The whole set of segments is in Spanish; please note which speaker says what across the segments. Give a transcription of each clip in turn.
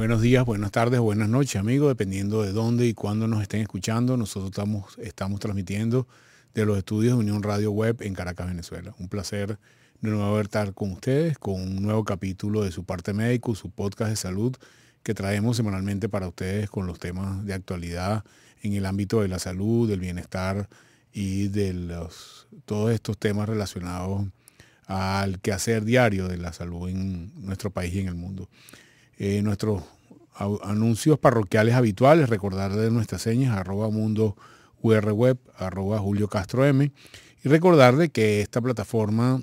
Speaker 1: Buenos días, buenas tardes, buenas noches, amigos, dependiendo de dónde y cuándo nos estén escuchando. Nosotros estamos, estamos transmitiendo de los estudios de Unión Radio Web en Caracas, Venezuela. Un placer de nuevo estar con ustedes con un nuevo capítulo de su parte médico, su podcast de salud que traemos semanalmente para ustedes con los temas de actualidad en el ámbito de la salud, del bienestar y de los, todos estos temas relacionados al quehacer diario de la salud en nuestro país y en el mundo. Eh, nuestros anuncios parroquiales habituales, recordar de nuestras señas, arroba mundo web, arroba Julio Castro M, y recordar de que esta plataforma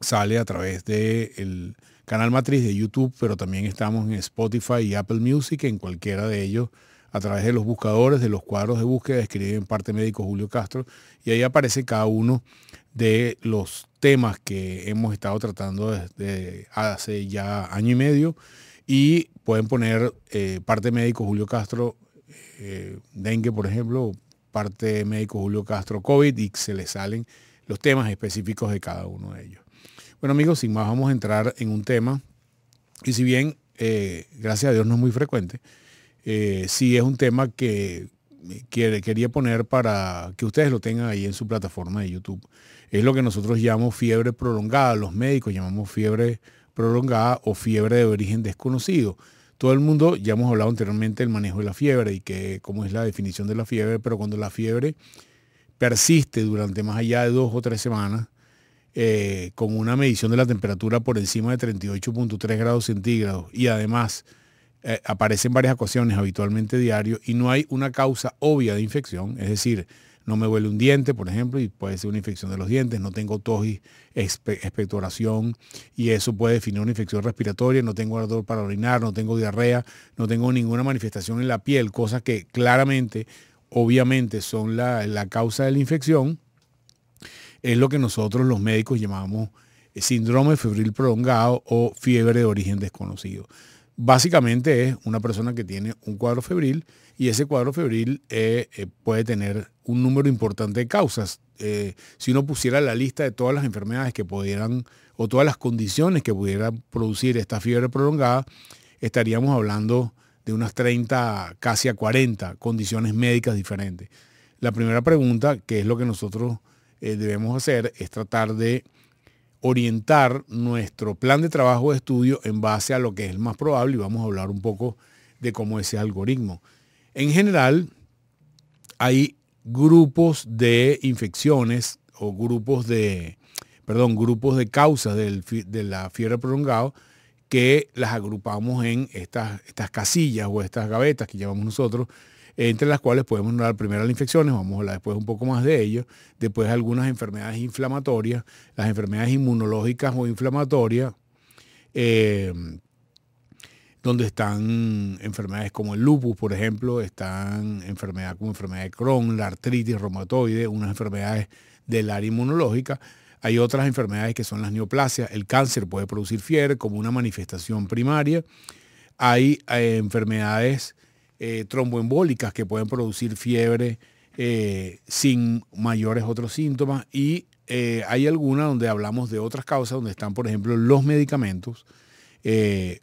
Speaker 1: sale a través del canal matriz de YouTube, pero también estamos en Spotify y Apple Music, en cualquiera de ellos, a través de los buscadores, de los cuadros de búsqueda, escriben parte médico Julio Castro, y ahí aparece cada uno de los temas que hemos estado tratando desde hace ya año y medio, y pueden poner eh, parte médico Julio Castro, eh, dengue por ejemplo, parte médico Julio Castro COVID, y se les salen los temas específicos de cada uno de ellos. Bueno amigos, sin más vamos a entrar en un tema. Y si bien, eh, gracias a Dios no es muy frecuente, sí es un tema que quería poner para que ustedes lo tengan ahí en su plataforma de YouTube. Es lo que nosotros llamamos fiebre prolongada, los médicos llamamos fiebre prolongada o fiebre de origen desconocido. Todo el mundo, ya hemos hablado anteriormente del manejo de la fiebre y que cómo es la definición de la fiebre, pero cuando la fiebre persiste durante más allá de dos o tres semanas, eh, con una medición de la temperatura por encima de 38.3 grados centígrados y además eh, aparecen varias ocasiones habitualmente diario y no hay una causa obvia de infección, es decir, no me huele un diente, por ejemplo, y puede ser una infección de los dientes, no tengo tos y expectoración, y eso puede definir una infección respiratoria, no tengo ardor para orinar, no tengo diarrea, no tengo ninguna manifestación en la piel, cosas que claramente, obviamente, son la, la causa de la infección, es lo que nosotros los médicos llamamos eh, síndrome febril prolongado o fiebre de origen desconocido. Básicamente es una persona que tiene un cuadro febril y ese cuadro febril eh, eh, puede tener un número importante de causas. si uno pusiera la lista de todas las enfermedades que pudieran o todas las condiciones que pudieran producir esta fiebre prolongada, estaríamos hablando de unas 30, casi a 40 condiciones médicas diferentes. La primera pregunta, que es lo que nosotros eh, debemos hacer es tratar de orientar nuestro plan de trabajo de estudio en base a lo que es más probable y vamos a hablar un poco de cómo es ese algoritmo. En general, hay grupos de infecciones o grupos de, perdón, grupos de causas de la fiebre prolongada que las agrupamos en estas, estas casillas o estas gavetas que llamamos nosotros, entre las cuales podemos hablar primero las infecciones, vamos a hablar después un poco más de ello, después algunas enfermedades inflamatorias, las enfermedades inmunológicas o inflamatorias, eh, donde están enfermedades como el lupus, por ejemplo, están enfermedades como enfermedad de Crohn, la artritis reumatoide, unas enfermedades del área inmunológica. Hay otras enfermedades que son las neoplasias. El cáncer puede producir fiebre como una manifestación primaria. Hay eh, enfermedades eh, tromboembólicas que pueden producir fiebre eh, sin mayores otros síntomas y hay algunas donde hablamos de otras causas, donde están, por ejemplo, los medicamentos.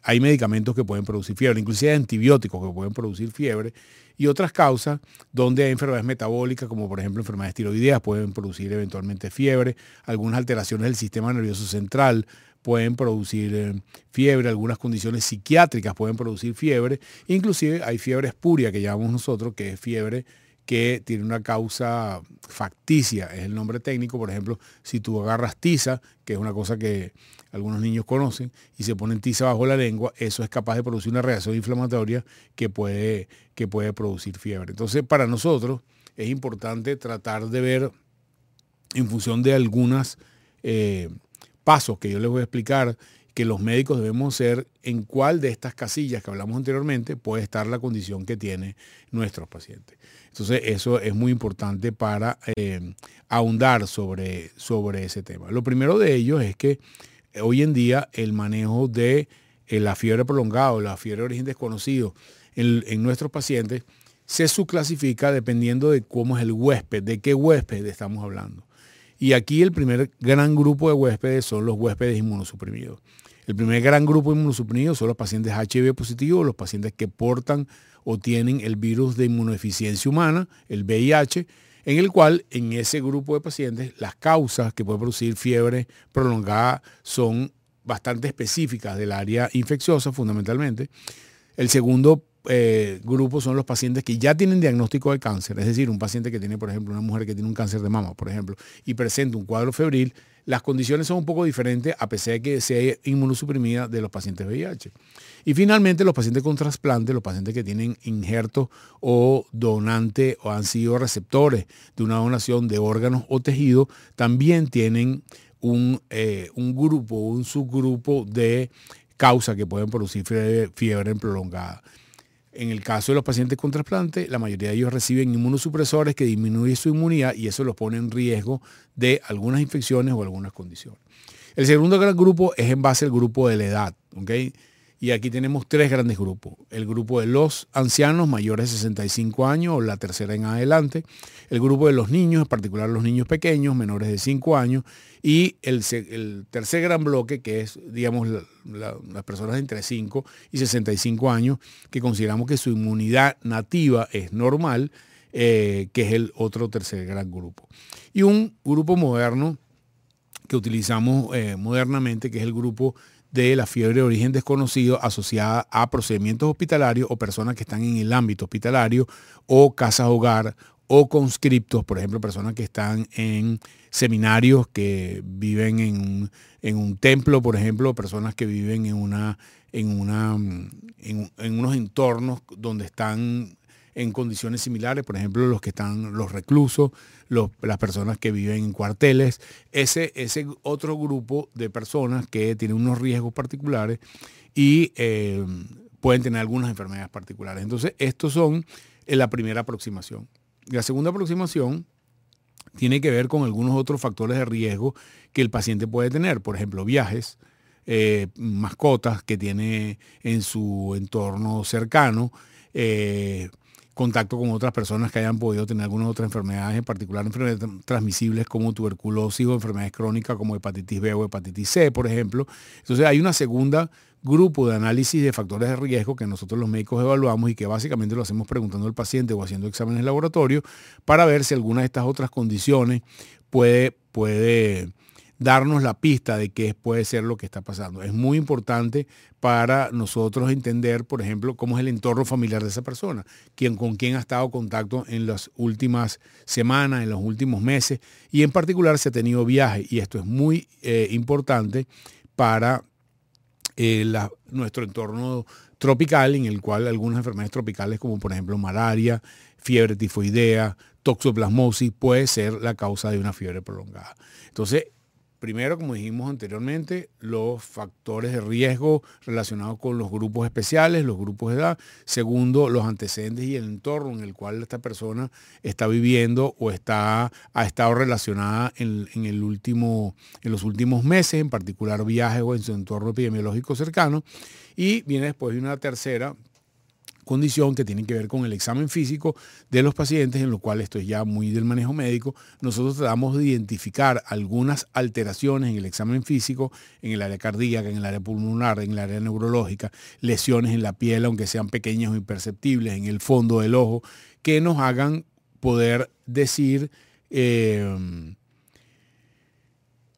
Speaker 1: Hay medicamentos que pueden producir fiebre, inclusive hay antibióticos que pueden producir fiebre y otras causas donde hay enfermedades metabólicas, como por ejemplo enfermedades tiroideas, pueden producir eventualmente fiebre, algunas alteraciones del sistema nervioso central pueden producir eh, fiebre, algunas condiciones psiquiátricas pueden producir fiebre, inclusive hay fiebre espuria que llamamos nosotros, que es fiebre que tiene una causa facticia, es el nombre técnico, por ejemplo, si tú agarras tiza, que es una cosa que algunos niños conocen, y se ponen tiza bajo la lengua, eso es capaz de producir una reacción inflamatoria que puede, que puede producir fiebre. Entonces, para nosotros es importante tratar de ver en función de algunas eh, pasos que yo les voy a explicar que los médicos debemos ser en cuál de estas casillas que hablamos anteriormente puede estar la condición que tiene nuestros pacientes. Entonces eso es muy importante para eh, ahondar sobre, sobre ese tema. Lo primero de ellos es que hoy en día el manejo de eh, la fiebre prolongada o la fiebre de origen desconocido en, en nuestros pacientes se subclasifica dependiendo de cómo es el huésped, de qué huésped estamos hablando. Y aquí el primer gran grupo de huéspedes son los huéspedes inmunosuprimidos. El primer gran grupo inmunosuprimido son los pacientes HIV positivos, los pacientes que portan o tienen el virus de inmunodeficiencia humana, el VIH, en el cual en ese grupo de pacientes las causas que pueden producir fiebre prolongada son bastante específicas del área infecciosa fundamentalmente. El segundo eh, grupo son los pacientes que ya tienen diagnóstico de cáncer, es decir, un paciente que tiene, por ejemplo, una mujer que tiene un cáncer de mama, por ejemplo, y presenta un cuadro febril, las condiciones son un poco diferentes a pesar de que sea inmunosuprimida de los pacientes VIH. Y finalmente los pacientes con trasplante, los pacientes que tienen injertos o donante o han sido receptores de una donación de órganos o tejidos, también tienen un, eh, un grupo, un subgrupo de causa que pueden producir fiebre, fiebre prolongada. En el caso de los pacientes con trasplante, la mayoría de ellos reciben inmunosupresores que disminuyen su inmunidad y eso los pone en riesgo de algunas infecciones o algunas condiciones. El segundo gran grupo es en base al grupo de la edad. Y aquí tenemos tres grandes grupos. El grupo de los ancianos mayores de 65 años o la tercera en adelante. El grupo de los niños, en particular los niños pequeños, menores de 5 años. Y el, tercer gran bloque, que es, digamos, las personas entre 5 y 65 años, que consideramos que su inmunidad nativa es normal, eh, que es el otro tercer gran grupo. Y un grupo moderno que utilizamos eh, modernamente, que es el grupo de la fiebre de origen desconocido asociada a procedimientos hospitalarios o personas que están en el ámbito hospitalario o casas hogar o conscriptos, por ejemplo, personas que están en seminarios que viven en un, templo, por ejemplo, personas que viven en, una, en, una, en unos entornos donde están en condiciones similares, por ejemplo, los que están, los reclusos, las personas que viven en cuarteles, ese, ese otro grupo de personas que tienen unos riesgos particulares y eh, pueden tener algunas enfermedades particulares. Entonces, estos son eh, la primera aproximación. La segunda aproximación tiene que ver con algunos otros factores de riesgo que el paciente puede tener, por ejemplo, viajes, eh, mascotas que tiene en su entorno cercano, contacto con otras personas que hayan podido tener algunas otras enfermedades, en particular enfermedades transmisibles como tuberculosis o enfermedades crónicas como hepatitis B o hepatitis C, por ejemplo. Entonces hay una segunda grupo de análisis de factores de riesgo que nosotros los médicos evaluamos y que básicamente lo hacemos preguntando al paciente o haciendo exámenes en laboratorio para ver si alguna de estas otras condiciones puede, puede darnos la pista de qué puede ser lo que está pasando. Es muy importante para nosotros entender, por ejemplo, cómo es el entorno familiar de esa persona, quién, con quién ha estado en contacto en las últimas semanas, en los últimos meses, y en particular si ha tenido viaje. Y esto es muy eh, importante para eh, nuestro entorno tropical, en el cual algunas enfermedades tropicales, como por ejemplo malaria, fiebre tifoidea, toxoplasmosis, puede ser la causa de una fiebre prolongada. Entonces, Primero, como dijimos anteriormente, los factores de riesgo relacionados con los grupos especiales, los grupos de edad. Segundo, los antecedentes y el entorno en el cual esta persona está viviendo o está, ha estado relacionada en, el último, en los últimos meses, en particular viajes o en su entorno epidemiológico cercano. Y viene después de una tercera condición que tiene que ver con el examen físico de los pacientes, en lo cual esto es ya muy del manejo médico. Nosotros tratamos de identificar algunas alteraciones en el examen físico, en el área cardíaca, en el área pulmonar, en el área neurológica, lesiones en la piel, aunque sean pequeñas o imperceptibles, en el fondo del ojo, que nos hagan poder decir... Eh,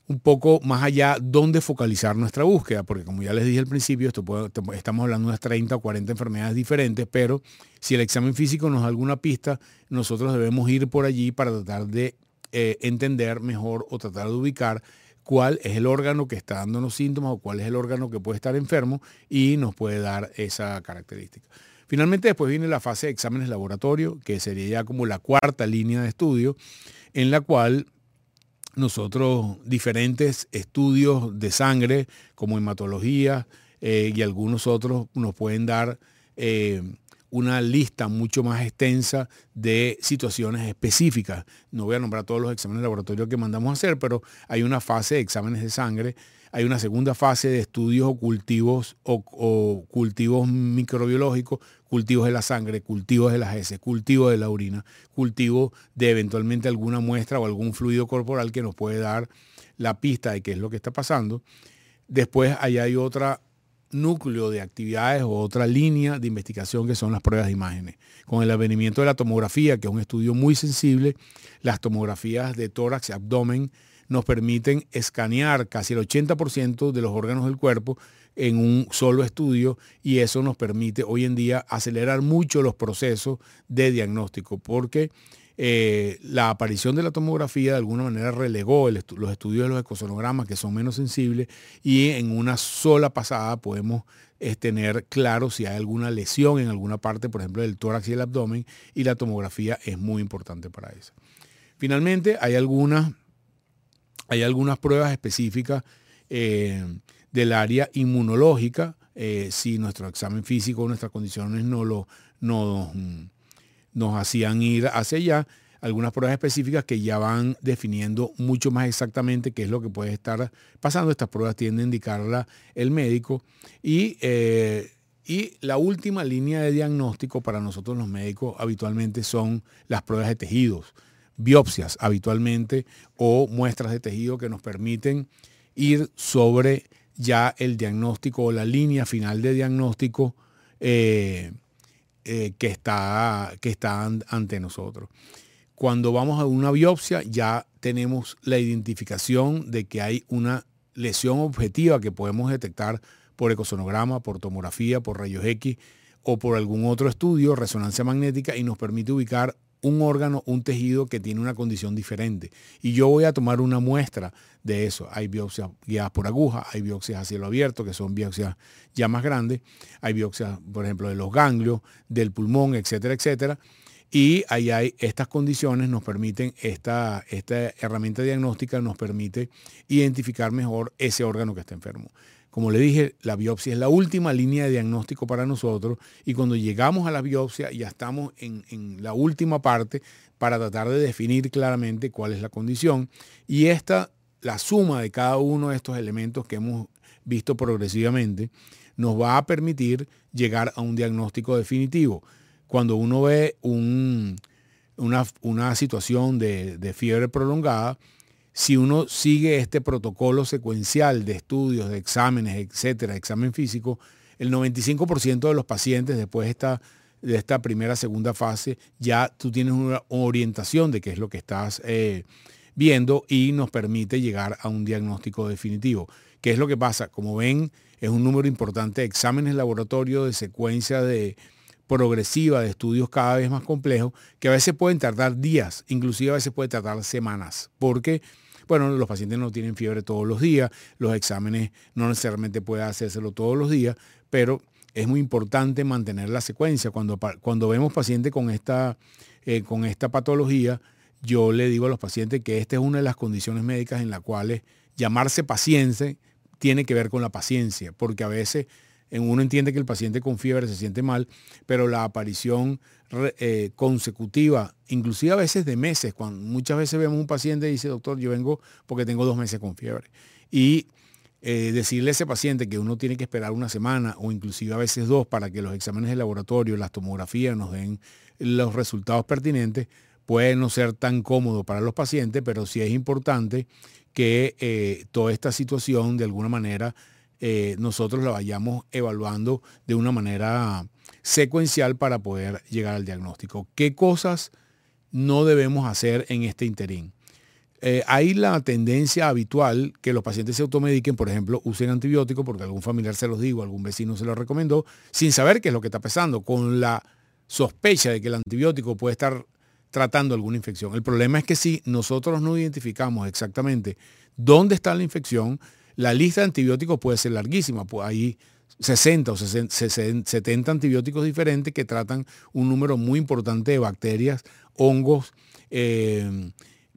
Speaker 1: un poco más allá dónde focalizar nuestra búsqueda, porque como ya les dije al principio, esto estamos hablando de unas 30 o 40 enfermedades diferentes, pero si el examen físico nos da alguna pista, nosotros debemos ir por allí para tratar de eh, entender mejor o tratar de ubicar cuál es el órgano que está dándonos síntomas o cuál es el órgano que puede estar enfermo y nos puede dar esa característica. Finalmente después viene la fase de exámenes laboratorio, que sería ya como la cuarta línea de estudio, en la cual nosotros diferentes estudios de sangre como hematología eh, y algunos otros nos pueden dar eh, una lista mucho más extensa de situaciones específicas. No voy a nombrar todos los exámenes de laboratorio que mandamos a hacer, pero hay una fase de exámenes de sangre hay una segunda fase de estudios o cultivos o, cultivos microbiológicos, cultivos de la sangre, cultivos de las heces, cultivos de la orina, cultivo de eventualmente alguna muestra o algún fluido corporal que nos puede dar la pista de qué es lo que está pasando. Después allá hay otro núcleo de actividades o otra línea de investigación que son las pruebas de imágenes. Con el advenimiento de la tomografía, que es un estudio muy sensible, las tomografías de tórax y abdomen nos permiten escanear casi el 80% de los órganos del cuerpo en un solo estudio y eso nos permite hoy en día acelerar mucho los procesos de diagnóstico porque eh, la aparición de la tomografía de alguna manera relegó los estudios de los ecosonogramas que son menos sensibles y en una sola pasada podemos eh, tener claro si hay alguna lesión en alguna parte, por ejemplo, del tórax y el abdomen y la tomografía es muy importante para eso. Finalmente, hay algunas, hay algunas pruebas específicas eh, del área inmunológica, si nuestro examen físico, nuestras condiciones no lo, no, nos hacían ir hacia allá algunas pruebas específicas que ya van definiendo mucho más exactamente qué es lo que puede estar pasando. Estas pruebas tienden a indicarla el médico. Y, eh, y la última línea de diagnóstico para nosotros los médicos habitualmente son las pruebas de tejidos, biopsias habitualmente o muestras de tejido que nos permiten ir sobre ya el diagnóstico o la línea final de diagnóstico. Eh, eh, que, está, que está ante nosotros. Cuando vamos a una biopsia ya tenemos la identificación de que hay una lesión objetiva que podemos detectar por ecosonograma, por tomografía, por rayos X o por algún otro estudio, resonancia magnética, y nos permite ubicar un órgano, un tejido que tiene una condición diferente. Y yo voy a tomar una muestra de eso. Hay biopsias guiadas por aguja, hay biopsias a cielo abierto, que son biopsias ya más grandes. Hay biopsias, por ejemplo, de los ganglios, del pulmón, etcétera, etcétera. Y ahí hay estas condiciones, nos permiten, esta, esta herramienta diagnóstica nos permite identificar mejor ese órgano que está enfermo. Como le dije, la biopsia es la última línea de diagnóstico para nosotros y cuando llegamos a la biopsia ya estamos en, la última parte para tratar de definir claramente cuál es la condición. Y esta, la suma de cada uno de estos elementos que hemos visto progresivamente, nos va a permitir llegar a un diagnóstico definitivo. Cuando uno ve una, situación de fiebre prolongada, si uno sigue este protocolo secuencial de estudios, de exámenes, etcétera, examen físico, el 95% de los pacientes después de esta, de esta primera, segunda fase, ya tú tienes una orientación de qué es lo que estás eh, viendo y nos permite llegar a un diagnóstico definitivo. ¿Qué es lo que pasa? Como ven, es un número importante de exámenes laboratorio, de secuencia de progresiva de estudios cada vez más complejos, que a veces pueden tardar días, inclusive a veces puede tardar semanas, porque bueno, los pacientes no tienen fiebre todos los días, los exámenes no necesariamente puede hacérselo todos los días, pero es muy importante mantener la secuencia. Cuando, cuando vemos pacientes con esta, eh, con esta patología, yo le digo a los pacientes que esta es una de las condiciones médicas en las cuales llamarse paciente tiene que ver con la paciencia, porque a veces uno entiende que el paciente con fiebre se siente mal, pero la aparición eh, consecutiva, inclusive a veces de meses, cuando muchas veces vemos un paciente y dice, doctor, yo vengo porque tengo dos meses con fiebre. Y eh, decirle a ese paciente que uno tiene que esperar una semana o inclusive a veces dos para que los exámenes de laboratorio, las tomografías nos den los resultados pertinentes, puede no ser tan cómodo para los pacientes, pero sí es importante que eh, toda esta situación de alguna manera eh, nosotros la vayamos evaluando de una manera secuencial para poder llegar al diagnóstico. ¿Qué cosas no debemos hacer en este interín? Eh, hay la tendencia habitual que los pacientes se automediquen, por ejemplo, usen antibióticos porque algún familiar se los dijo, algún vecino se los recomendó, sin saber qué es lo que está pasando, con la sospecha de que el antibiótico puede estar tratando alguna infección. El problema es que si nosotros no identificamos exactamente dónde está la infección, la lista de antibióticos puede ser larguísima, pues hay 60 o 70 antibióticos diferentes que tratan un número muy importante de bacterias, hongos, eh,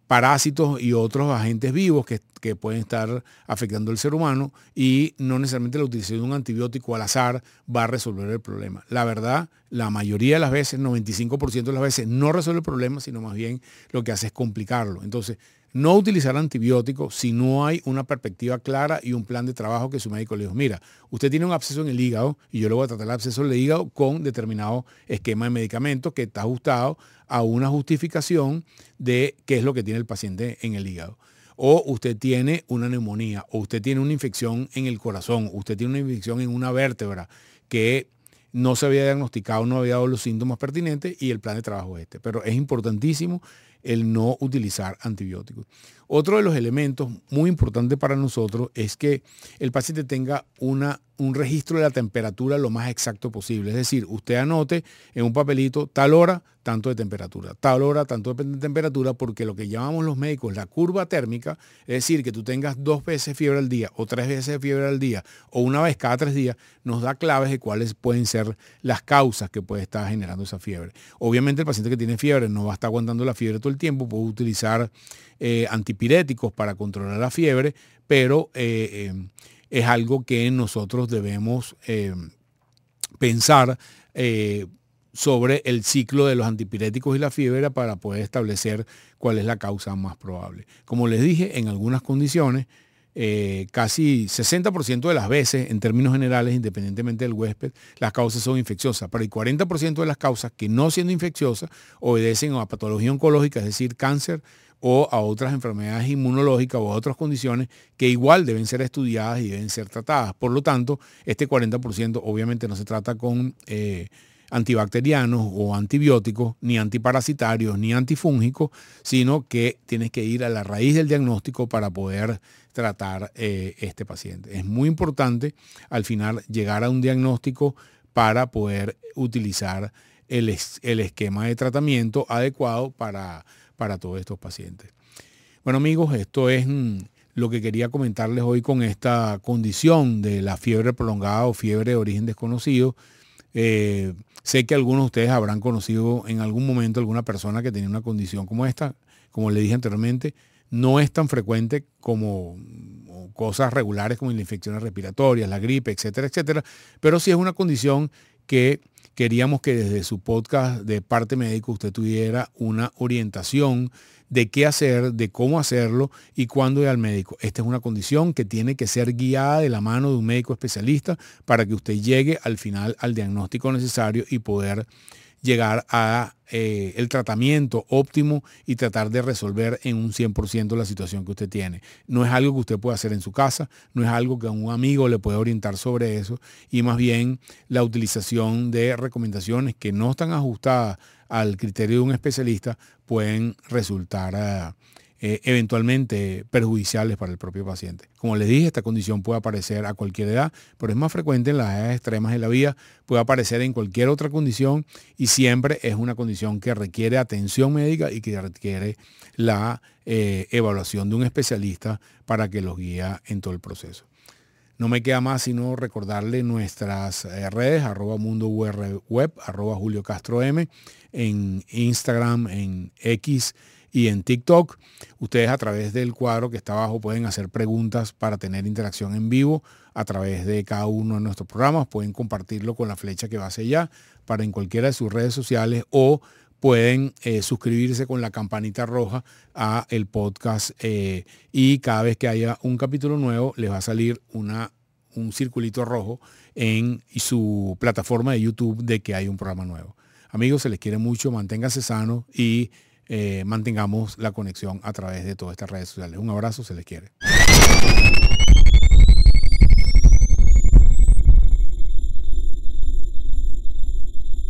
Speaker 1: parásitos y otros agentes vivos que, pueden estar afectando al ser humano y no necesariamente la utilización de un antibiótico al azar va a resolver el problema. La verdad, la mayoría de las veces, 95% de las veces, no resuelve el problema, sino más bien lo que hace es complicarlo. Entonces, no utilizar antibióticos si no hay una perspectiva clara y un plan de trabajo que su médico le dijo, mira, usted tiene un absceso en el hígado y yo le voy a tratar el absceso en el hígado con determinado esquema de medicamentos que está ajustado a una justificación de qué es lo que tiene el paciente en el hígado. o usted tiene una neumonía, o usted tiene una infección en el corazón, usted tiene una infección en una vértebra que no se había diagnosticado, no había dado los síntomas pertinentes y el plan de trabajo es este. Pero es importantísimo el no utilizar antibióticos. Otro de los elementos muy importantes para nosotros es que el paciente tenga una, un registro de la temperatura lo más exacto posible. Es decir, usted anote en un papelito tal hora, tanto de temperatura, tal hora, tanto de temperatura, porque lo que llamamos los médicos la curva térmica, es decir, que tú tengas dos veces fiebre al día o tres veces fiebre al día o una vez cada tres días, nos da claves de cuáles pueden ser las causas que puede estar generando esa fiebre. Obviamente el paciente que tiene fiebre no va a estar aguantando la fiebre todo el tiempo, puede utilizar eh, para controlar la fiebre, pero eh, eh, es algo que nosotros debemos pensar sobre el ciclo de los antipiréticos y la fiebre para poder establecer cuál es la causa más probable. Como les dije, en algunas condiciones, casi 60% de las veces, en términos generales, independientemente del huésped, las causas son infecciosas, pero el 40% de las causas que no siendo infecciosas obedecen a patología oncológica, es decir, cáncer, o a otras enfermedades inmunológicas o a otras condiciones que igual deben ser estudiadas y deben ser tratadas. Por lo tanto, este 40% obviamente no se trata con eh, antibacterianos o antibióticos, ni antiparasitarios, ni antifúngicos, sino que tienes que ir a la raíz del diagnóstico para poder tratar eh, este paciente. Es muy importante al final llegar a un diagnóstico para poder utilizar el, el esquema de tratamiento adecuado para para todos estos pacientes. Bueno amigos, esto es mm, lo que quería comentarles hoy con esta condición de la fiebre prolongada o fiebre de origen desconocido. Eh, sé que algunos de ustedes habrán conocido en algún momento alguna persona que tenía una condición como esta. Como le dije anteriormente, no es tan frecuente como cosas regulares como las infecciones respiratorias, la gripe, etcétera, etcétera, pero sí es una condición que queríamos que desde su podcast de parte médico usted tuviera una orientación de qué hacer, de cómo hacerlo y cuándo ir al médico. Esta es una condición que tiene que ser guiada de la mano de un médico especialista para que usted llegue al final al diagnóstico necesario y poder llegar a eh, el tratamiento óptimo y tratar de resolver en un 100% la situación que usted tiene. No es algo que usted pueda hacer en su casa, no es algo que a un amigo le pueda orientar sobre eso y más bien la utilización de recomendaciones que no están ajustadas al criterio de un especialista pueden resultar a eh, eventualmente perjudiciales para el propio paciente. Como les dije, esta condición puede aparecer a cualquier edad, pero es más frecuente en las edades extremas de la vida, puede aparecer en cualquier otra condición y siempre es una condición que requiere atención médica y que requiere la eh, evaluación de un especialista para que los guíe en todo el proceso. No me queda más sino recordarle nuestras eh, redes, arroba mundo web, arroba Julio Castro M, en Instagram, en X, y en TikTok. Ustedes a través del cuadro que está abajo pueden hacer preguntas para tener interacción en vivo a través de cada uno de nuestros programas. Pueden compartirlo con la flecha que va hacia allá para en cualquiera de sus redes sociales o pueden eh, suscribirse con la campanita roja a el podcast eh, y cada vez que haya un capítulo nuevo les va a salir una, un circulito rojo en su plataforma de YouTube de que hay un programa nuevo. Amigos, se les quiere mucho, manténganse sanos y eh, mantengamos la conexión a través de todas estas redes sociales. Un abrazo, se les quiere.